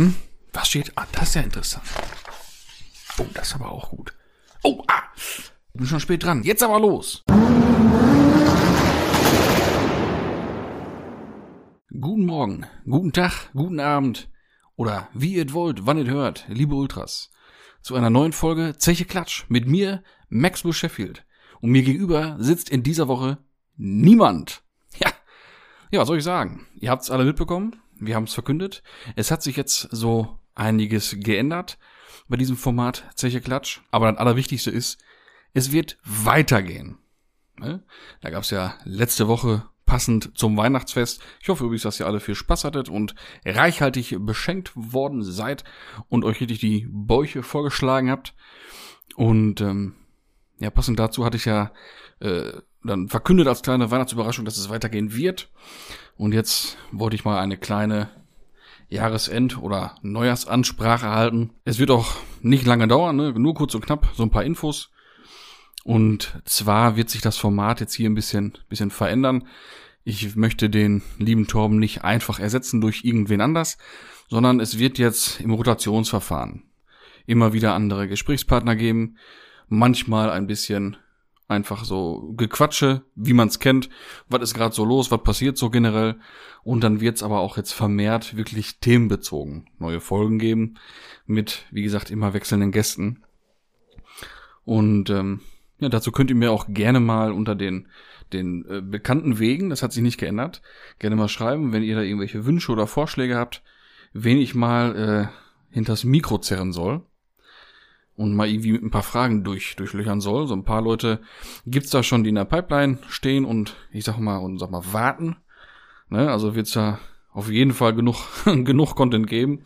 Mhm. Was steht? Ah, das ist ja interessant. Oh, das ist aber auch gut. Oh, ah! Ich bin schon spät dran. Jetzt aber los! Guten Morgen, guten Tag, guten Abend oder wie ihr wollt, wann ihr hört, liebe Ultras, zu einer neuen Folge Zeche Klatsch mit mir, Maxwell Sheffield. Und mir gegenüber sitzt in dieser Woche niemand. Ja, ja, was soll ich sagen? Ihr habt's alle mitbekommen, wir haben's verkündet. Es hat sich jetzt so einiges geändert bei diesem Format Zeche Klatsch. Aber das Allerwichtigste ist, es wird weitergehen. Ne? Da gab's ja letzte Woche passend zum Weihnachtsfest. Ich hoffe übrigens, dass ihr alle viel Spaß hattet und reichhaltig beschenkt worden seid und euch richtig die Bäuche vorgeschlagen habt. Und ähm, ja, passend dazu hatte ich ja äh, dann verkündet als kleine Weihnachtsüberraschung, dass es weitergehen wird. Und jetzt wollte ich mal eine kleine Jahresend- oder Neujahrsansprache halten. Es wird auch nicht lange dauern, ne? nur kurz und knapp, so ein paar Infos. Und zwar wird sich das Format jetzt hier ein bisschen, bisschen verändern. Ich möchte den lieben Torben nicht einfach ersetzen durch irgendwen anders, sondern es wird jetzt im Rotationsverfahren immer wieder andere Gesprächspartner geben, manchmal ein bisschen einfach so Gequatsche, wie man es kennt, was ist gerade so los, was passiert so generell. Und dann wird es aber auch jetzt vermehrt wirklich themenbezogen neue Folgen geben mit, wie gesagt, immer wechselnden Gästen. Und ähm, ja, dazu könnt ihr mir auch gerne mal unter den den äh, bekannten Wegen, das hat sich nicht geändert, gerne mal schreiben, wenn ihr da irgendwelche Wünsche oder Vorschläge habt, wen ich mal äh, hinters Mikro zerren soll und mal irgendwie mit ein paar Fragen durch, durchlöchern soll. So ein paar Leute gibt's da schon, die in der Pipeline stehen und ich sag mal, und sag mal, warten. Ne? Also wird's da auf jeden Fall genug, genug Content geben.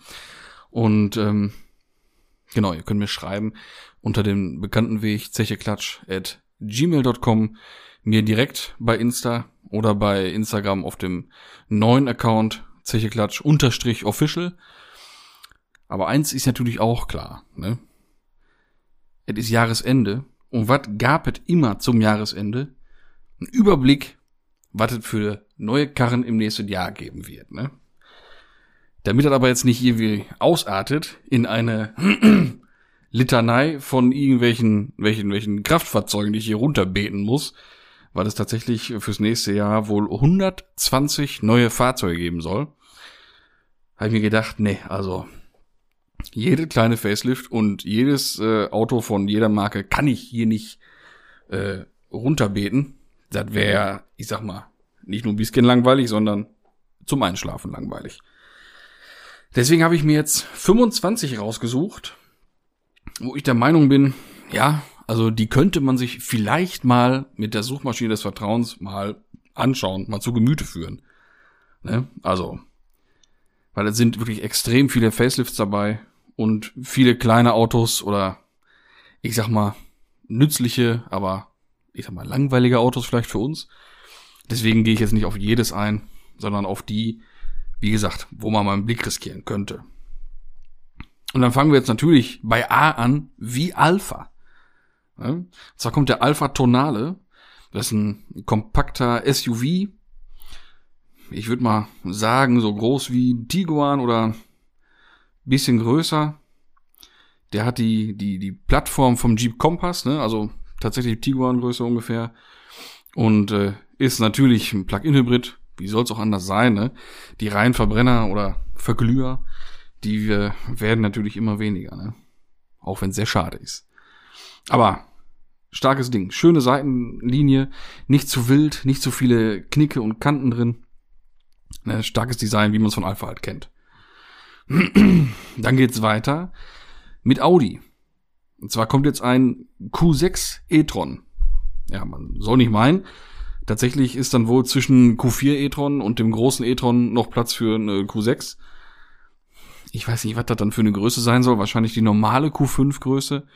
Und ähm, genau, ihr könnt mir schreiben unter dem bekannten Weg zecheklatsch at gmail.com mir direkt bei Insta oder bei Instagram auf dem neuen Account zecheklatsch unterstrich official. Aber eins ist natürlich auch klar, ne? Es ist Jahresende. Und was gab es immer zum Jahresende? Ein Überblick, was es für neue Karren im nächsten Jahr geben wird. Ne? Damit das aber jetzt nicht irgendwie ausartet in eine Litanei von irgendwelchen welchen, welchen Kraftfahrzeugen, die ich hier runterbeten muss, weil es tatsächlich fürs nächste Jahr wohl 120 neue Fahrzeuge geben soll, habe ich mir gedacht, nee, also jede kleine Facelift und jedes äh, Auto von jeder Marke kann ich hier nicht äh, runterbeten. Das wäre, ich sag mal, nicht nur ein bisschen langweilig, sondern zum Einschlafen langweilig. Deswegen habe ich mir jetzt 25 rausgesucht, wo ich der Meinung bin, ja, also die könnte man sich vielleicht mal mit der Suchmaschine des Vertrauens mal anschauen, mal zu Gemüte führen. Ne? Also, weil es sind wirklich extrem viele Facelifts dabei und viele kleine Autos oder ich sag mal nützliche, aber ich sag mal langweilige Autos vielleicht für uns. Deswegen gehe ich jetzt nicht auf jedes ein, sondern auf die, wie gesagt, wo man mal einen Blick riskieren könnte. Und dann fangen wir jetzt natürlich bei A an, wie Alpha. Ja? Und zwar kommt der Alpha Tonale. Das ist ein kompakter SUV. Ich würde mal sagen, so groß wie Tiguan oder bisschen größer. Der hat die, die, die Plattform vom Jeep Compass, ne? also tatsächlich Tiguan-Größe ungefähr. Und äh, ist natürlich ein Plug-in-Hybrid. Wie soll es auch anders sein? Ne? Die reinen Verbrenner oder Verglüher, die äh, werden natürlich immer weniger. Ne? Auch wenn es sehr schade ist. Aber starkes Ding. Schöne Seitenlinie, nicht zu wild, nicht zu viele Knicke und Kanten drin. Ne? Starkes Design, wie man es von Alpha halt kennt. Dann geht's weiter mit Audi. Und zwar kommt jetzt ein Q6 e-tron. Ja, man soll nicht meinen. Tatsächlich ist dann wohl zwischen Q4 e-tron und dem großen e-tron noch Platz für eine Q6. Ich weiß nicht, was das dann für eine Größe sein soll. Wahrscheinlich die normale Q5 Größe,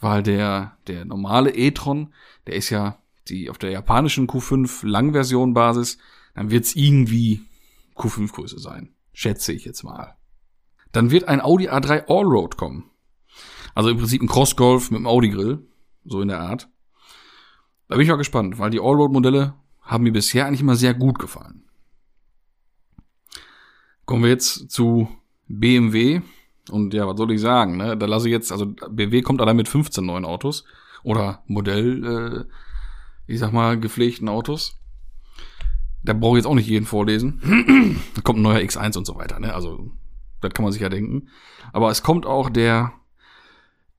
weil der, der normale e-tron, der ist ja die auf der japanischen Q5 Langversion Basis, dann wird's irgendwie Q5 Größe sein. Schätze ich jetzt mal. Dann wird ein Audi A3 Allroad kommen. Also im Prinzip ein Cross-Golf mit einem Audi-Grill. So in der Art. Da bin ich mal gespannt, weil die Allroad-Modelle haben mir bisher eigentlich immer sehr gut gefallen. Kommen wir jetzt zu BMW. Und ja, was soll ich sagen, ne? Da lasse ich jetzt, also BMW kommt allein mit 15 neuen Autos. Oder Modell, äh, ich sag mal, gepflegten Autos. Da brauche ich jetzt auch nicht jeden vorlesen. da kommt ein neuer X1 und so weiter, ne? Also, das kann man sich ja denken. Aber es kommt auch der,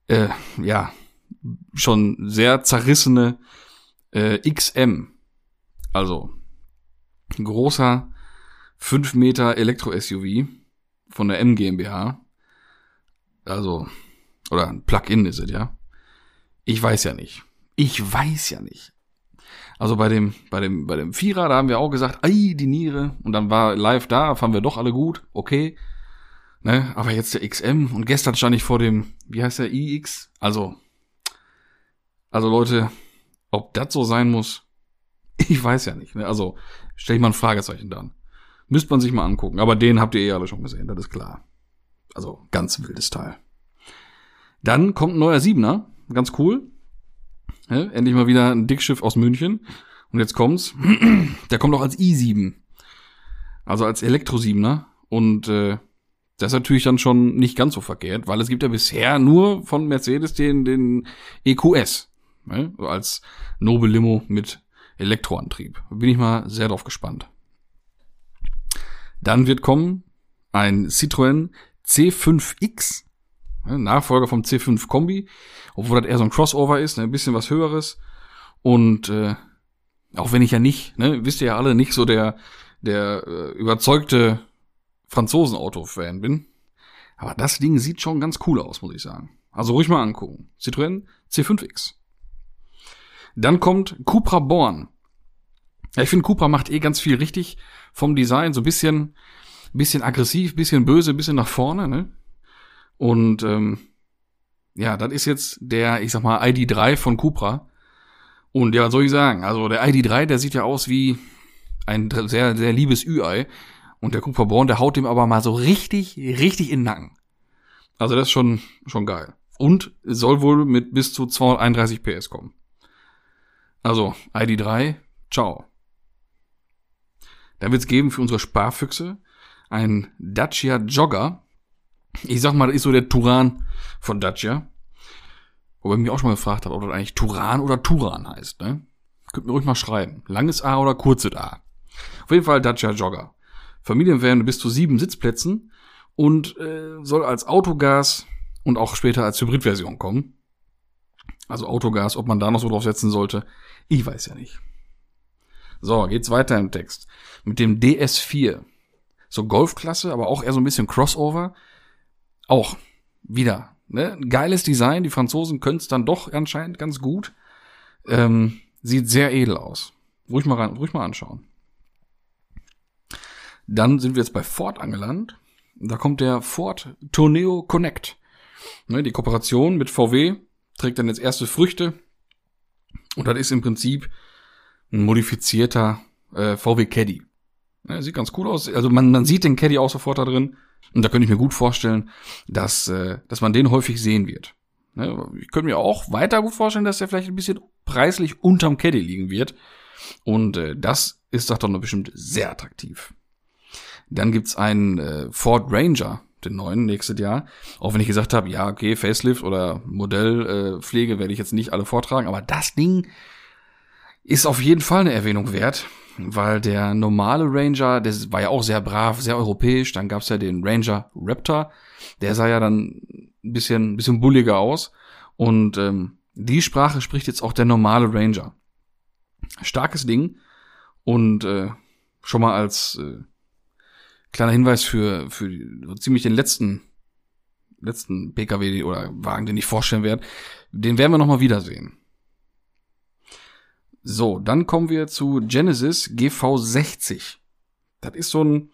äh, ja, schon sehr zerrissene äh, XM. Also, großer 5 Meter Elektro-SUV von der M GmbH. Also, oder ein Plug-in ist es, ja. Ich weiß ja nicht. Ich weiß ja nicht. Also bei dem, bei dem, bei dem Vierer, da haben wir auch gesagt, ei, die Niere. Und dann war live da, fanden wir doch alle gut, okay. Ne, aber jetzt der XM und gestern stand ich vor dem, wie heißt der, iX? Also, also Leute, ob das so sein muss, ich weiß ja nicht. Ne? Also, stell ich mal ein Fragezeichen dann. Müsste man sich mal angucken. Aber den habt ihr eh alle schon gesehen, das ist klar. Also, ganz wildes Teil. Dann kommt ein neuer Siebener, ganz cool. Ja, endlich mal wieder ein Dickschiff aus München. Und jetzt kommt's. Der kommt auch als i7. Also als Elektro-7er. Und äh, das ist natürlich dann schon nicht ganz so verkehrt, weil es gibt ja bisher nur von Mercedes den, den EQS. Ne? Als Nobel Limo mit Elektroantrieb. Bin ich mal sehr drauf gespannt. Dann wird kommen ein Citroën C5X, ne? Nachfolger vom C5 Kombi obwohl das eher so ein Crossover ist, ne, ein bisschen was höheres. Und äh, auch wenn ich ja nicht, ne, wisst ihr ja alle, nicht so der, der äh, überzeugte Franzosen-Auto-Fan bin. Aber das Ding sieht schon ganz cool aus, muss ich sagen. Also ruhig mal angucken. Citroën C5X. Dann kommt Cupra Born. Ja, ich finde, Cupra macht eh ganz viel richtig vom Design. So ein bisschen, bisschen aggressiv, bisschen böse, bisschen nach vorne. Ne? Und ähm, ja, das ist jetzt der, ich sag mal, ID3 von Cupra. Und ja, was soll ich sagen? Also der ID3, der sieht ja aus wie ein sehr, sehr liebes Ü-Ei. Und der Cupra Born, der haut dem aber mal so richtig, richtig in den Nacken. Also das ist schon, schon geil. Und soll wohl mit bis zu 231 PS kommen. Also, ID3, ciao. Dann wird's geben für unsere Sparfüchse ein Dacia Jogger ich sag mal, das ist so der Turan von Dacia. Wobei ich mich auch schon mal gefragt habe, ob das eigentlich Turan oder Turan heißt, ne? Könnt mir ruhig mal schreiben. Langes A oder kurzes A. Auf jeden Fall Dacia Jogger. Familienvan bis zu sieben Sitzplätzen und äh, soll als Autogas und auch später als Hybridversion kommen. Also Autogas, ob man da noch so drauf setzen sollte, ich weiß ja nicht. So, geht's weiter im Text. Mit dem DS4. So Golfklasse, aber auch eher so ein bisschen Crossover auch wieder. Ne? Geiles Design, die Franzosen können es dann doch anscheinend ganz gut. Ähm, sieht sehr edel aus. Ruhig mal rein, ruhig mal anschauen. Dann sind wir jetzt bei Ford angelandet. Da kommt der Ford Tourneo Connect. Ne, die Kooperation mit VW trägt dann jetzt erste Früchte. Und das ist im Prinzip ein modifizierter äh, VW Caddy. Ne, sieht ganz cool aus. Also man, man sieht den Caddy auch sofort da drin. Und da könnte ich mir gut vorstellen, dass, äh, dass man den häufig sehen wird. Ne? Ich könnte mir auch weiter gut vorstellen, dass der vielleicht ein bisschen preislich unterm Caddy liegen wird. Und äh, das ist doch dann bestimmt sehr attraktiv. Dann gibt's einen äh, Ford Ranger, den neuen, nächstes Jahr. Auch wenn ich gesagt habe, ja, okay, Facelift oder Modellpflege äh, werde ich jetzt nicht alle vortragen, aber das Ding ist auf jeden Fall eine Erwähnung wert weil der normale Ranger, der war ja auch sehr brav, sehr europäisch. Dann gab's ja den Ranger Raptor, der sah ja dann ein bisschen, ein bisschen bulliger aus. Und ähm, die Sprache spricht jetzt auch der normale Ranger. Starkes Ding und äh, schon mal als äh, kleiner Hinweis für für ziemlich den letzten letzten PKW oder Wagen, den ich vorstellen werde, den werden wir noch mal wiedersehen. So, dann kommen wir zu Genesis GV60. Das ist so ein,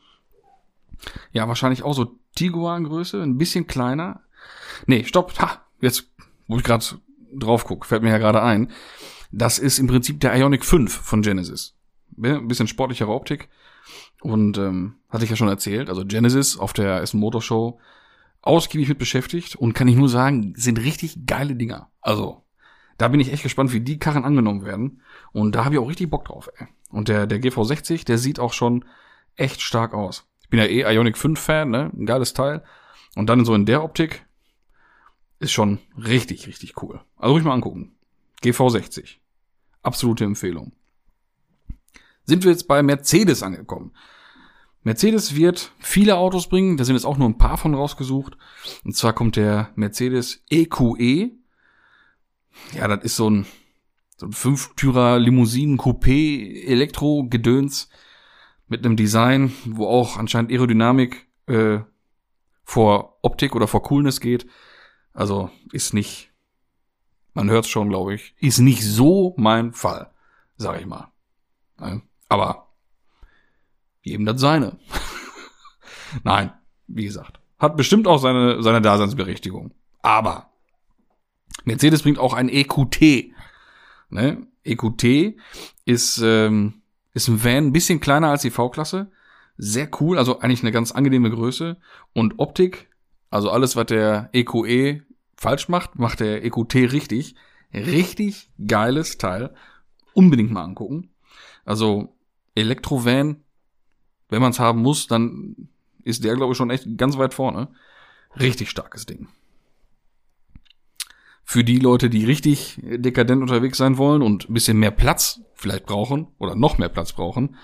ja, wahrscheinlich auch so Tiguan-Größe, ein bisschen kleiner. Nee, stopp, ha, jetzt, wo ich gerade drauf gucke, fällt mir ja gerade ein. Das ist im Prinzip der Ionic 5 von Genesis. Ein bisschen sportlichere Optik. Und ähm, hatte ich ja schon erzählt, also Genesis auf der Essen Motor Show ausgiebig mit beschäftigt und kann ich nur sagen, sind richtig geile Dinger. Also da bin ich echt gespannt, wie die Karren angenommen werden. Und da habe ich auch richtig Bock drauf, ey. Und der, der GV60, der sieht auch schon echt stark aus. Ich bin ja eh Ionic 5 Fan, ne? Ein geiles Teil. Und dann so in der Optik ist schon richtig, richtig cool. Also ruhig mal angucken. GV60. Absolute Empfehlung. Sind wir jetzt bei Mercedes angekommen. Mercedes wird viele Autos bringen, da sind jetzt auch nur ein paar von rausgesucht. Und zwar kommt der Mercedes EQE. E. Ja, das ist so ein, so ein Fünftürer Limousinen Coupé Elektro Gedöns mit einem Design, wo auch anscheinend Aerodynamik äh, vor Optik oder vor Coolness geht. Also ist nicht, man hört es schon, glaube ich, ist nicht so mein Fall, sag ich mal. Aber jedem das seine. Nein, wie gesagt, hat bestimmt auch seine, seine Daseinsberechtigung. Aber Mercedes bringt auch ein EQT. Ne? EQT ist, ähm, ist ein Van, ein bisschen kleiner als die V-Klasse. Sehr cool, also eigentlich eine ganz angenehme Größe. Und Optik, also alles, was der EQE e falsch macht, macht der EQT richtig. Richtig geiles Teil. Unbedingt mal angucken. Also Elektrovan wenn man es haben muss, dann ist der, glaube ich, schon echt ganz weit vorne. Richtig starkes Ding. Für die Leute, die richtig dekadent unterwegs sein wollen und ein bisschen mehr Platz vielleicht brauchen oder noch mehr Platz brauchen,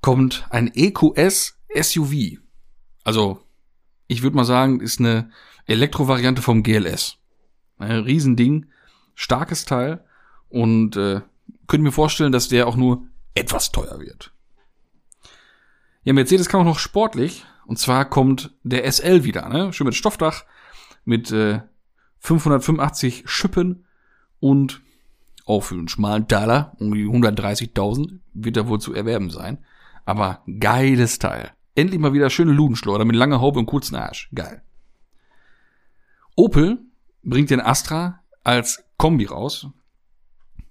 kommt ein EQS SUV. Also, ich würde mal sagen, ist eine Elektrovariante vom GLS. Ein Riesending, starkes Teil und äh, könnte mir vorstellen, dass der auch nur etwas teuer wird. Ja, Mercedes kann auch noch sportlich. Und zwar kommt der SL wieder, ne? Schön mit Stoffdach, mit äh, 585 Schippen und auch für einen schmalen Taler, um die 130.000, wird er wohl zu erwerben sein. Aber geiles Teil. Endlich mal wieder schöne Ludenschleuder mit langer Haube und kurzen Arsch. Geil. Opel bringt den Astra als Kombi raus.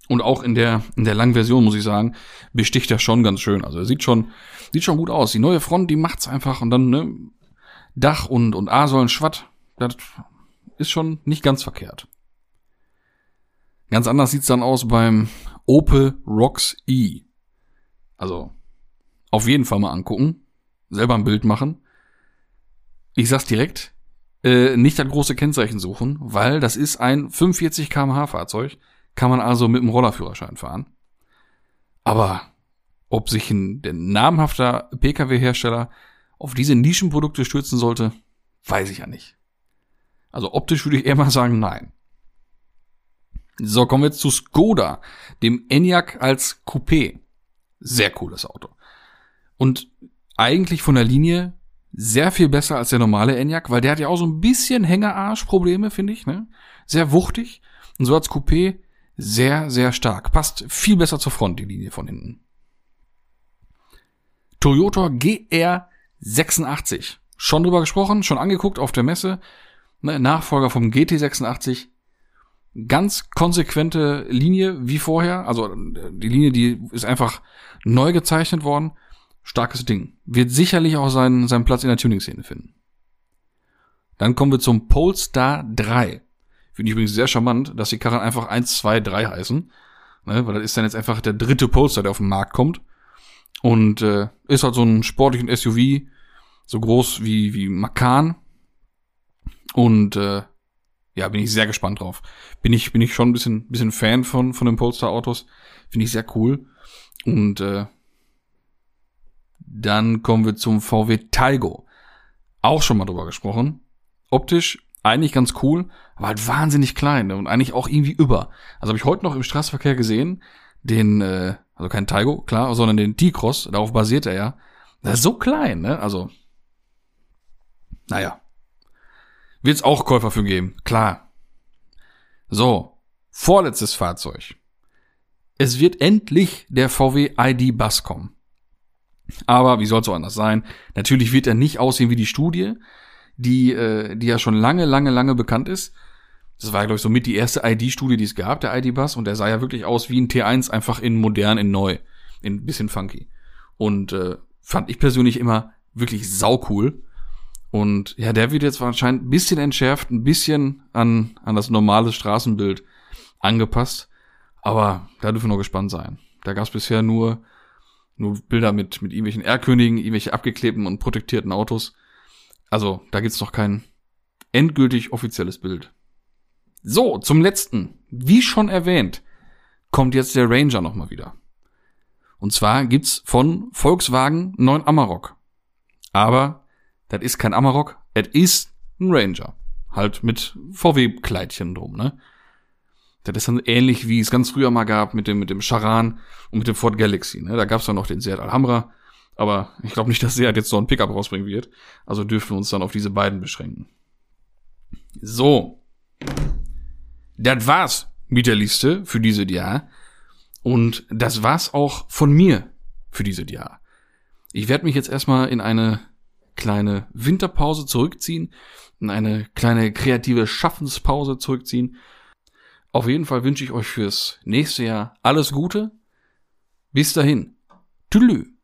Und auch in der, in der langen Version, muss ich sagen, besticht er schon ganz schön. Also er sieht schon, sieht schon gut aus. Die neue Front, die macht's einfach und dann, ne, Dach und, und A-Säulen Schwatt, das ist schon nicht ganz verkehrt. Ganz anders sieht's dann aus beim Opel Rocks E. Also, auf jeden Fall mal angucken. Selber ein Bild machen. Ich sag's direkt, äh, nicht das große Kennzeichen suchen, weil das ist ein 45 kmh Fahrzeug kann man also mit dem Rollerführerschein fahren. Aber ob sich ein namhafter Pkw-Hersteller auf diese Nischenprodukte stürzen sollte, weiß ich ja nicht. Also optisch würde ich eher mal sagen, nein. So, kommen wir jetzt zu Skoda, dem Enyaq als Coupé. Sehr cooles Auto. Und eigentlich von der Linie sehr viel besser als der normale Enyaq, weil der hat ja auch so ein bisschen Hängerarschprobleme, finde ich, ne? Sehr wuchtig. Und so als Coupé sehr, sehr stark. Passt viel besser zur Front, die Linie von hinten. Toyota GR86. Schon drüber gesprochen, schon angeguckt auf der Messe. Ne, Nachfolger vom GT86. Ganz konsequente Linie wie vorher. Also die Linie, die ist einfach neu gezeichnet worden. Starkes Ding. Wird sicherlich auch seinen, seinen Platz in der Tuning-Szene finden. Dann kommen wir zum Polestar 3. Finde ich übrigens sehr charmant, dass die Karren einfach 1, 2, 3 heißen. Ne, weil das ist dann jetzt einfach der dritte Polestar, der auf den Markt kommt. Und äh, ist halt so ein sportlichen SUV, so groß wie, wie Macan. Und äh, ja, bin ich sehr gespannt drauf. Bin ich, bin ich schon ein bisschen, bisschen Fan von, von den Polestar-Autos. Finde ich sehr cool. Und äh, dann kommen wir zum VW Taigo. Auch schon mal drüber gesprochen. Optisch eigentlich ganz cool, aber halt wahnsinnig klein und eigentlich auch irgendwie über. Also habe ich heute noch im Straßenverkehr gesehen, den, äh, also kein Taigo, klar, sondern den T-Cross, darauf basiert er ja. Der ist so klein, ne? Also, naja. Wird's auch Käufer für geben, klar. So, vorletztes Fahrzeug. Es wird endlich der VW ID Bus kommen. Aber wie soll es so anders sein? Natürlich wird er nicht aussehen wie die Studie, die, äh, die ja schon lange, lange, lange bekannt ist. Das war, glaube ich, so mit die erste ID-Studie, die es gab, der ID-Bus. Und der sah ja wirklich aus wie ein T1, einfach in modern, in neu. In bisschen funky. Und äh, fand ich persönlich immer wirklich saucool. Und ja, der wird jetzt wahrscheinlich ein bisschen entschärft, ein bisschen an, an das normale Straßenbild angepasst. Aber da dürfen wir noch gespannt sein. Da gab es bisher nur Nur Bilder mit, mit irgendwelchen R-Königen, irgendwelche abgeklebten und protektierten Autos. Also, da gibt's noch kein endgültig offizielles Bild. So, zum letzten. Wie schon erwähnt, kommt jetzt der Ranger nochmal wieder. Und zwar gibt's von Volkswagen neuen Amarok. Aber das ist kein Amarok, es ist ein Ranger. Halt mit VW-Kleidchen drum, ne? Das ist dann ähnlich, wie es ganz früher mal gab mit dem, mit dem Charan und mit dem Ford Galaxy, ne? Da gab's dann noch den Seat Alhambra. Aber ich glaube nicht, dass Seat jetzt so ein Pickup rausbringen wird. Also dürfen wir uns dann auf diese beiden beschränken. So. Das war's mit der Liste für dieses Jahr. Und das war's auch von mir für dieses Jahr. Ich werde mich jetzt erstmal in eine kleine Winterpause zurückziehen, in eine kleine kreative Schaffenspause zurückziehen. Auf jeden Fall wünsche ich euch fürs nächste Jahr alles Gute. Bis dahin. Tschüss.